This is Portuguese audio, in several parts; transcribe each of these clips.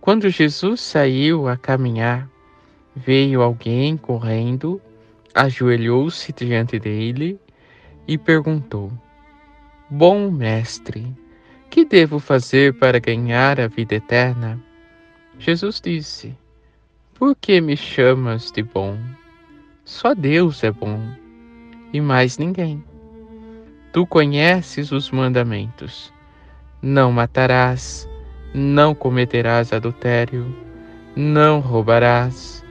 quando Jesus saiu a caminhar, veio alguém correndo, ajoelhou-se diante dele e perguntou: Bom mestre, que devo fazer para ganhar a vida eterna? Jesus disse: Por que me chamas de bom? Só Deus é bom e mais ninguém. Tu conheces os mandamentos: Não matarás não cometerás adultério, não roubarás,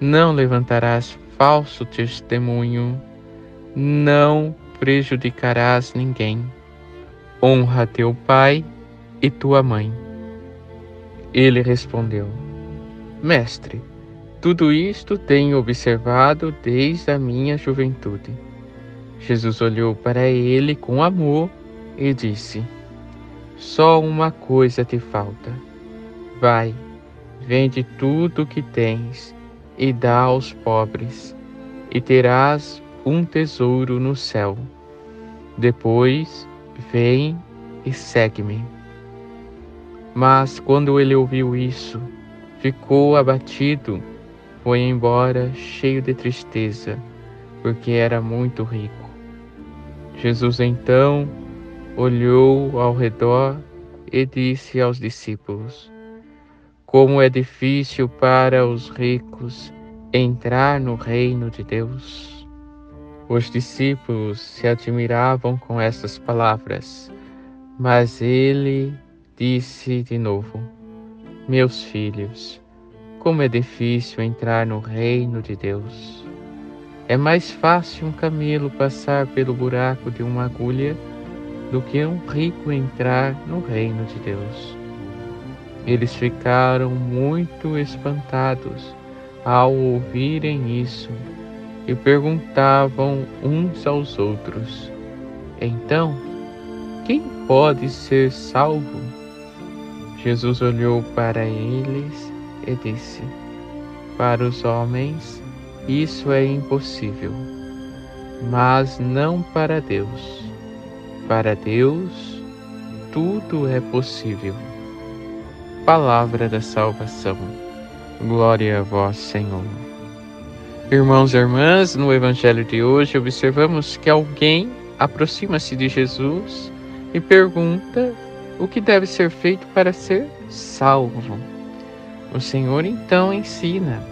não levantarás falso testemunho, não prejudicarás ninguém. Honra teu pai e tua mãe. Ele respondeu: Mestre, tudo isto tenho observado desde a minha juventude. Jesus olhou para ele com amor e disse: só uma coisa te falta. Vai, vende tudo o que tens e dá aos pobres, e terás um tesouro no céu. Depois, vem e segue-me. Mas quando ele ouviu isso, ficou abatido, foi embora cheio de tristeza, porque era muito rico. Jesus então olhou ao redor e disse aos discípulos: Como é difícil para os ricos entrar no reino de Deus. Os discípulos se admiravam com essas palavras, mas ele disse de novo: Meus filhos, como é difícil entrar no reino de Deus. É mais fácil um camelo passar pelo buraco de uma agulha do que um rico entrar no reino de Deus. Eles ficaram muito espantados ao ouvirem isso e perguntavam uns aos outros: Então, quem pode ser salvo? Jesus olhou para eles e disse: Para os homens isso é impossível, mas não para Deus para Deus, tudo é possível. Palavra da salvação. Glória a vós, Senhor. Irmãos e irmãs, no Evangelho de hoje observamos que alguém aproxima-se de Jesus e pergunta o que deve ser feito para ser salvo. O Senhor então ensina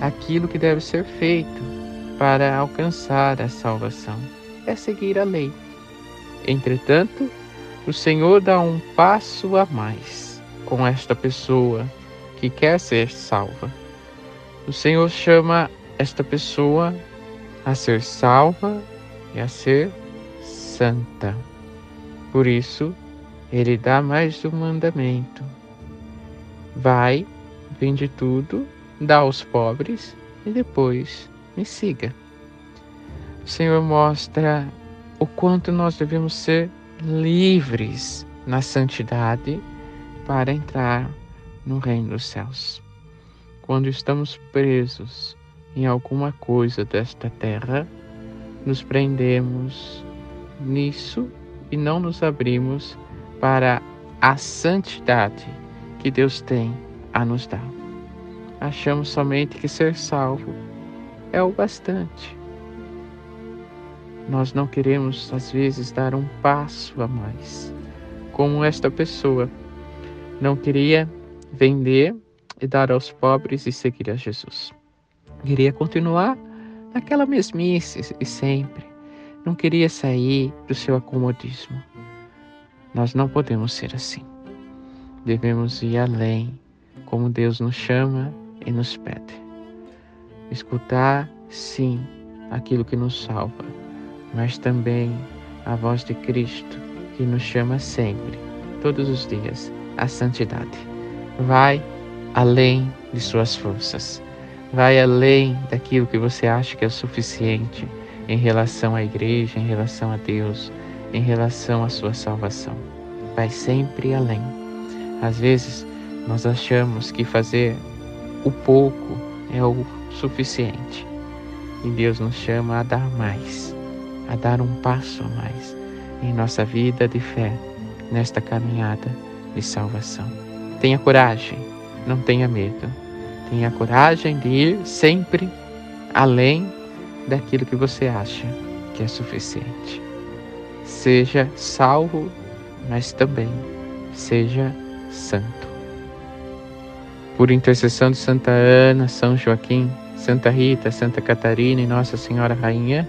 aquilo que deve ser feito para alcançar a salvação: é seguir a lei. Entretanto, o Senhor dá um passo a mais com esta pessoa que quer ser salva. O Senhor chama esta pessoa a ser salva e a ser santa. Por isso, ele dá mais um mandamento: vai, vende tudo, dá aos pobres e depois me siga. O Senhor mostra o quanto nós devemos ser livres na santidade para entrar no reino dos céus. Quando estamos presos em alguma coisa desta terra, nos prendemos nisso e não nos abrimos para a santidade que Deus tem a nos dar. Achamos somente que ser salvo é o bastante nós não queremos, às vezes, dar um passo a mais. Como esta pessoa não queria vender e dar aos pobres e seguir a Jesus. Queria continuar naquela mesmice e sempre. Não queria sair do seu acomodismo. Nós não podemos ser assim. Devemos ir além, como Deus nos chama e nos pede. Escutar, sim, aquilo que nos salva mas também a voz de Cristo que nos chama sempre, todos os dias, à santidade. Vai, além de suas forças. Vai além daquilo que você acha que é suficiente em relação à igreja, em relação a Deus, em relação à sua salvação. Vai sempre além. Às vezes, nós achamos que fazer o pouco é o suficiente. E Deus nos chama a dar mais, a dar um passo a mais em nossa vida de fé, nesta caminhada de salvação. Tenha coragem, não tenha medo. Tenha coragem de ir sempre além daquilo que você acha que é suficiente. Seja salvo, mas também seja santo. Por intercessão de Santa Ana, São Joaquim, Santa Rita, Santa Catarina e Nossa Senhora Rainha,